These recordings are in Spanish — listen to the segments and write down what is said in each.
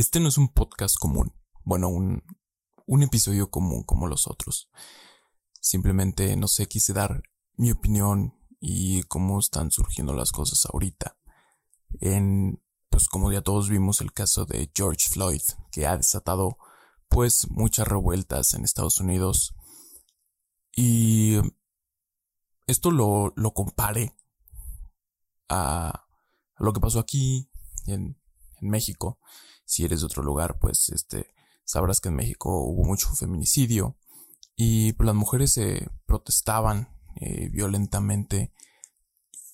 Este no es un podcast común, bueno, un, un episodio común como los otros. Simplemente, no sé, quise dar mi opinión y cómo están surgiendo las cosas ahorita. En, pues como ya todos vimos el caso de George Floyd, que ha desatado pues muchas revueltas en Estados Unidos. Y esto lo, lo compare a, lo que pasó aquí en, en México si eres de otro lugar, pues este, sabrás que en México hubo mucho feminicidio y pues, las mujeres se protestaban eh, violentamente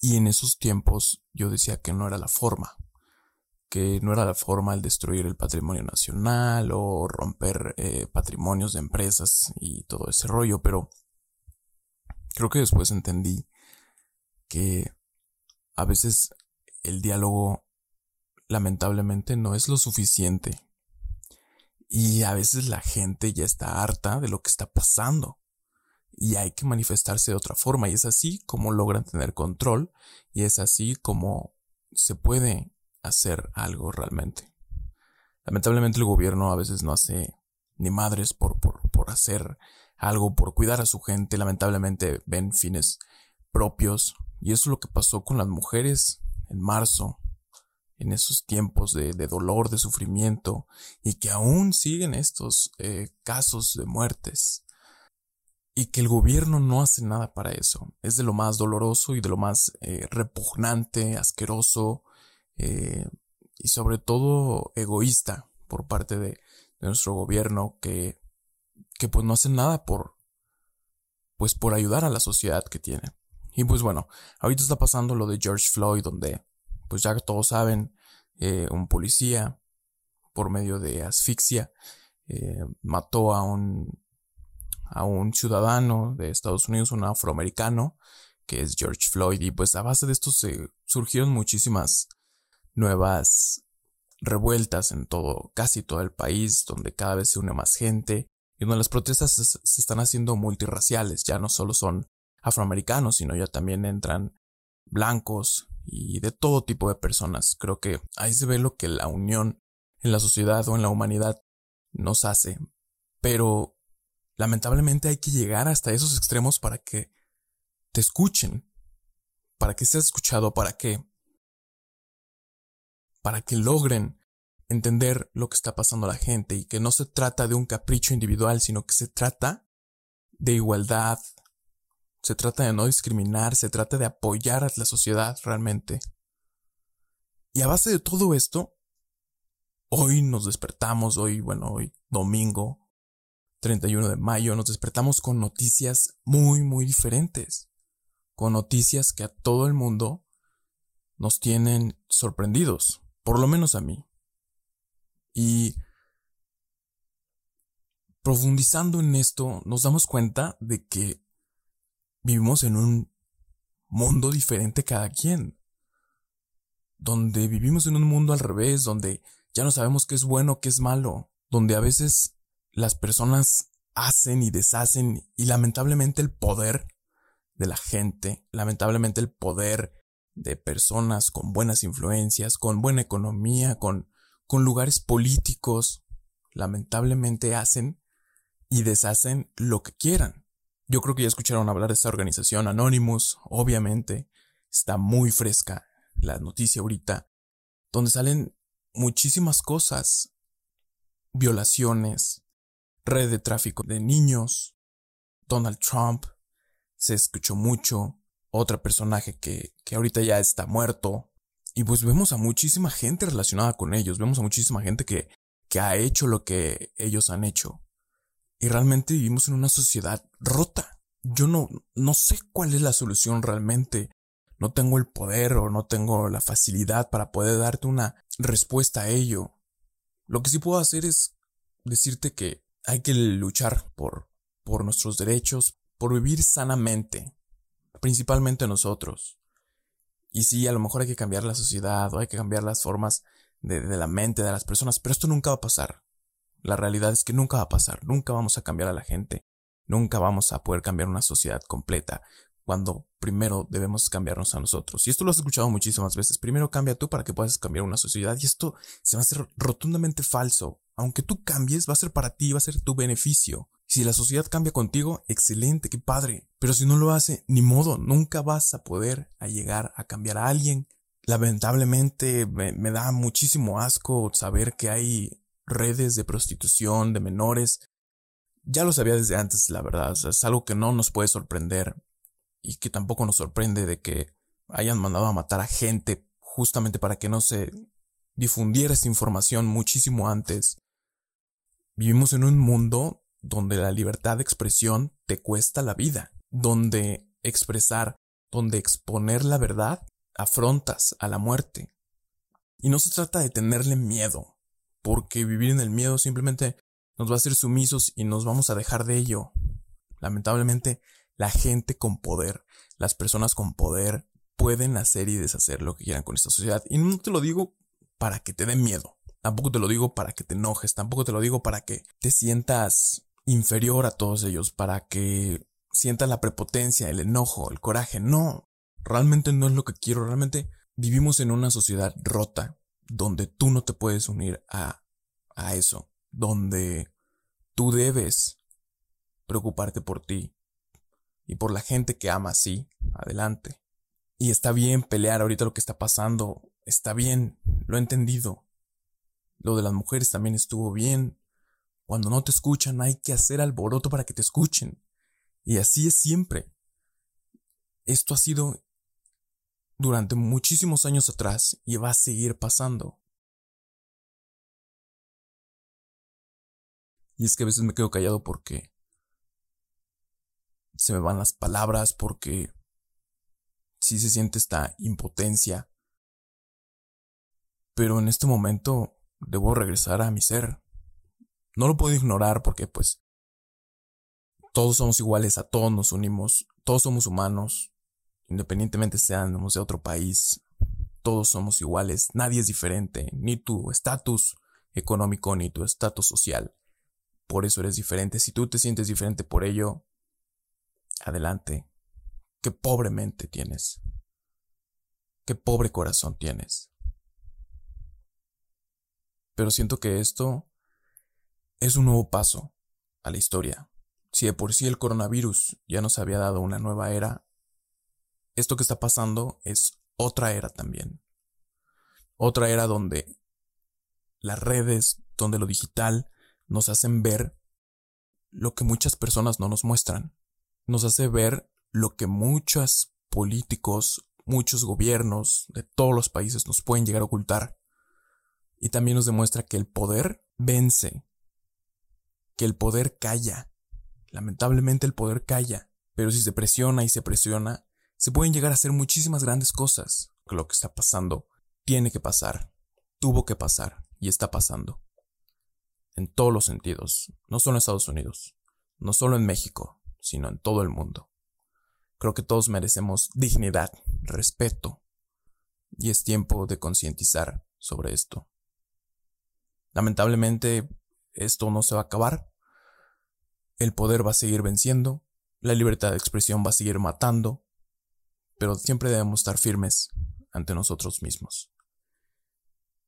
y en esos tiempos yo decía que no era la forma, que no era la forma el destruir el patrimonio nacional o romper eh, patrimonios de empresas y todo ese rollo, pero creo que después entendí que a veces el diálogo lamentablemente no es lo suficiente. Y a veces la gente ya está harta de lo que está pasando. Y hay que manifestarse de otra forma. Y es así como logran tener control. Y es así como se puede hacer algo realmente. Lamentablemente el gobierno a veces no hace ni madres por, por, por hacer algo, por cuidar a su gente. Lamentablemente ven fines propios. Y eso es lo que pasó con las mujeres en marzo en esos tiempos de, dolor, de sufrimiento, y que aún siguen estos eh, casos de muertes, y que el gobierno no hace nada para eso. Es de lo más doloroso y de lo más eh, repugnante, asqueroso, eh, y sobre todo egoísta por parte de, de nuestro gobierno que, que pues no hace nada por, pues por ayudar a la sociedad que tiene. Y pues bueno, ahorita está pasando lo de George Floyd, donde pues ya todos saben, eh, un policía, por medio de asfixia, eh, mató a un, a un ciudadano de Estados Unidos, un afroamericano, que es George Floyd, y pues a base de esto se surgieron muchísimas nuevas revueltas en todo, casi todo el país, donde cada vez se une más gente, y donde las protestas se, se están haciendo multirraciales, ya no solo son afroamericanos, sino ya también entran blancos, y de todo tipo de personas. Creo que ahí se ve lo que la unión en la sociedad o en la humanidad nos hace. Pero lamentablemente hay que llegar hasta esos extremos para que te escuchen, para que seas escuchado, para que para que logren entender lo que está pasando a la gente y que no se trata de un capricho individual, sino que se trata de igualdad, se trata de no discriminar, se trata de apoyar a la sociedad realmente. Y a base de todo esto, hoy nos despertamos, hoy, bueno, hoy domingo, 31 de mayo, nos despertamos con noticias muy, muy diferentes. Con noticias que a todo el mundo nos tienen sorprendidos, por lo menos a mí. Y profundizando en esto, nos damos cuenta de que vivimos en un mundo diferente cada quien. Donde vivimos en un mundo al revés, donde ya no sabemos qué es bueno, qué es malo, donde a veces las personas hacen y deshacen y lamentablemente el poder de la gente, lamentablemente el poder de personas con buenas influencias, con buena economía, con, con lugares políticos, lamentablemente hacen y deshacen lo que quieran. Yo creo que ya escucharon hablar de esta organización Anonymous, obviamente. Está muy fresca la noticia ahorita, donde salen muchísimas cosas. Violaciones, red de tráfico de niños, Donald Trump, se escuchó mucho, otro personaje que, que ahorita ya está muerto. Y pues vemos a muchísima gente relacionada con ellos, vemos a muchísima gente que, que ha hecho lo que ellos han hecho. Y realmente vivimos en una sociedad rota. Yo no, no sé cuál es la solución realmente. No tengo el poder o no tengo la facilidad para poder darte una respuesta a ello. Lo que sí puedo hacer es decirte que hay que luchar por, por nuestros derechos, por vivir sanamente, principalmente nosotros. Y sí, a lo mejor hay que cambiar la sociedad o hay que cambiar las formas de, de la mente de las personas, pero esto nunca va a pasar. La realidad es que nunca va a pasar, nunca vamos a cambiar a la gente, nunca vamos a poder cambiar una sociedad completa, cuando primero debemos cambiarnos a nosotros. Y esto lo has escuchado muchísimas veces. Primero cambia tú para que puedas cambiar una sociedad. Y esto se va a hacer rotundamente falso. Aunque tú cambies, va a ser para ti, va a ser tu beneficio. Si la sociedad cambia contigo, excelente, qué padre. Pero si no lo hace, ni modo, nunca vas a poder llegar a cambiar a alguien. Lamentablemente me, me da muchísimo asco saber que hay redes de prostitución de menores. Ya lo sabía desde antes, la verdad. es algo que no nos puede sorprender y que tampoco nos sorprende de que hayan mandado a matar a gente justamente para que no se difundiera esta información muchísimo antes. Vivimos en un mundo donde la libertad de expresión te cuesta la vida, donde expresar, donde exponer la verdad afrontas a la muerte. Y no se trata de tenerle miedo, porque vivir en el miedo simplemente nos va a hacer sumisos y nos vamos a dejar de ello. Lamentablemente, la gente con poder, las personas con poder pueden hacer y deshacer lo que quieran con esta sociedad. Y no te lo digo para que te dé miedo. Tampoco te lo digo para que te enojes. Tampoco te lo digo para que te sientas inferior a todos ellos. Para que sientas la prepotencia, el enojo, el coraje. No. Realmente no es lo que quiero. Realmente vivimos en una sociedad rota. Donde tú no te puedes unir a, a eso. Donde tú debes preocuparte por ti, y por la gente que ama así, adelante. Y está bien pelear ahorita lo que está pasando, está bien, lo he entendido. Lo de las mujeres también estuvo bien. Cuando no te escuchan hay que hacer alboroto para que te escuchen. Y así es siempre. Esto ha sido durante muchísimos años atrás y va a seguir pasando. Y es que a veces me quedo callado porque se me van las palabras porque sí se siente esta impotencia. Pero en este momento debo regresar a mi ser. No lo puedo ignorar porque pues todos somos iguales, a todos nos unimos, todos somos humanos, independientemente seamos de otro país, todos somos iguales, nadie es diferente, ni tu estatus económico ni tu estatus social. Por eso eres diferente. Si tú te sientes diferente por ello, adelante. Qué pobre mente tienes. Qué pobre corazón tienes. Pero siento que esto es un nuevo paso a la historia. Si de por sí el coronavirus ya nos había dado una nueva era, esto que está pasando es otra era también. Otra era donde las redes, donde lo digital nos hacen ver lo que muchas personas no nos muestran nos hace ver lo que muchos políticos, muchos gobiernos de todos los países nos pueden llegar a ocultar. Y también nos demuestra que el poder vence, que el poder calla. Lamentablemente el poder calla, pero si se presiona y se presiona, se pueden llegar a hacer muchísimas grandes cosas. Lo que está pasando tiene que pasar, tuvo que pasar y está pasando. En todos los sentidos, no solo en Estados Unidos, no solo en México, sino en todo el mundo. Creo que todos merecemos dignidad, respeto, y es tiempo de concientizar sobre esto. Lamentablemente, esto no se va a acabar. El poder va a seguir venciendo, la libertad de expresión va a seguir matando, pero siempre debemos estar firmes ante nosotros mismos.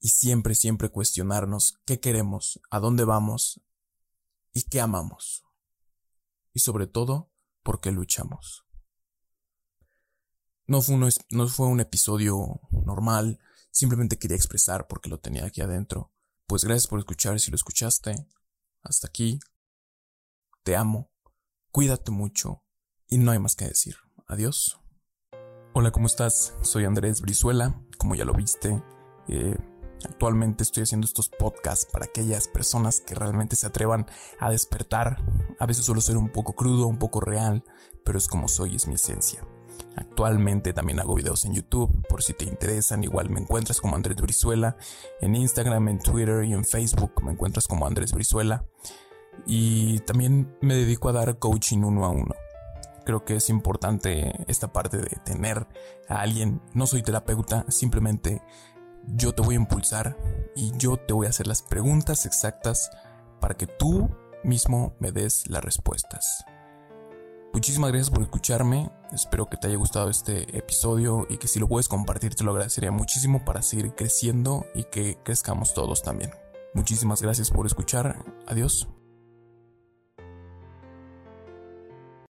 Y siempre, siempre cuestionarnos qué queremos, a dónde vamos y qué amamos y sobre todo porque luchamos. No fue, un, no fue un episodio normal, simplemente quería expresar porque lo tenía aquí adentro. Pues gracias por escuchar si lo escuchaste. Hasta aquí. Te amo. Cuídate mucho. Y no hay más que decir. Adiós. Hola, ¿cómo estás? Soy Andrés Brizuela. Como ya lo viste, eh, Actualmente estoy haciendo estos podcasts para aquellas personas que realmente se atrevan a despertar. A veces suelo ser un poco crudo, un poco real, pero es como soy, es mi esencia. Actualmente también hago videos en YouTube, por si te interesan, igual me encuentras como Andrés Brizuela, en Instagram, en Twitter y en Facebook me encuentras como Andrés Brizuela. Y también me dedico a dar coaching uno a uno. Creo que es importante esta parte de tener a alguien, no soy terapeuta, simplemente yo te voy a impulsar y yo te voy a hacer las preguntas exactas para que tú mismo me des las respuestas. Muchísimas gracias por escucharme, espero que te haya gustado este episodio y que si lo puedes compartir te lo agradecería muchísimo para seguir creciendo y que crezcamos todos también. Muchísimas gracias por escuchar, adiós.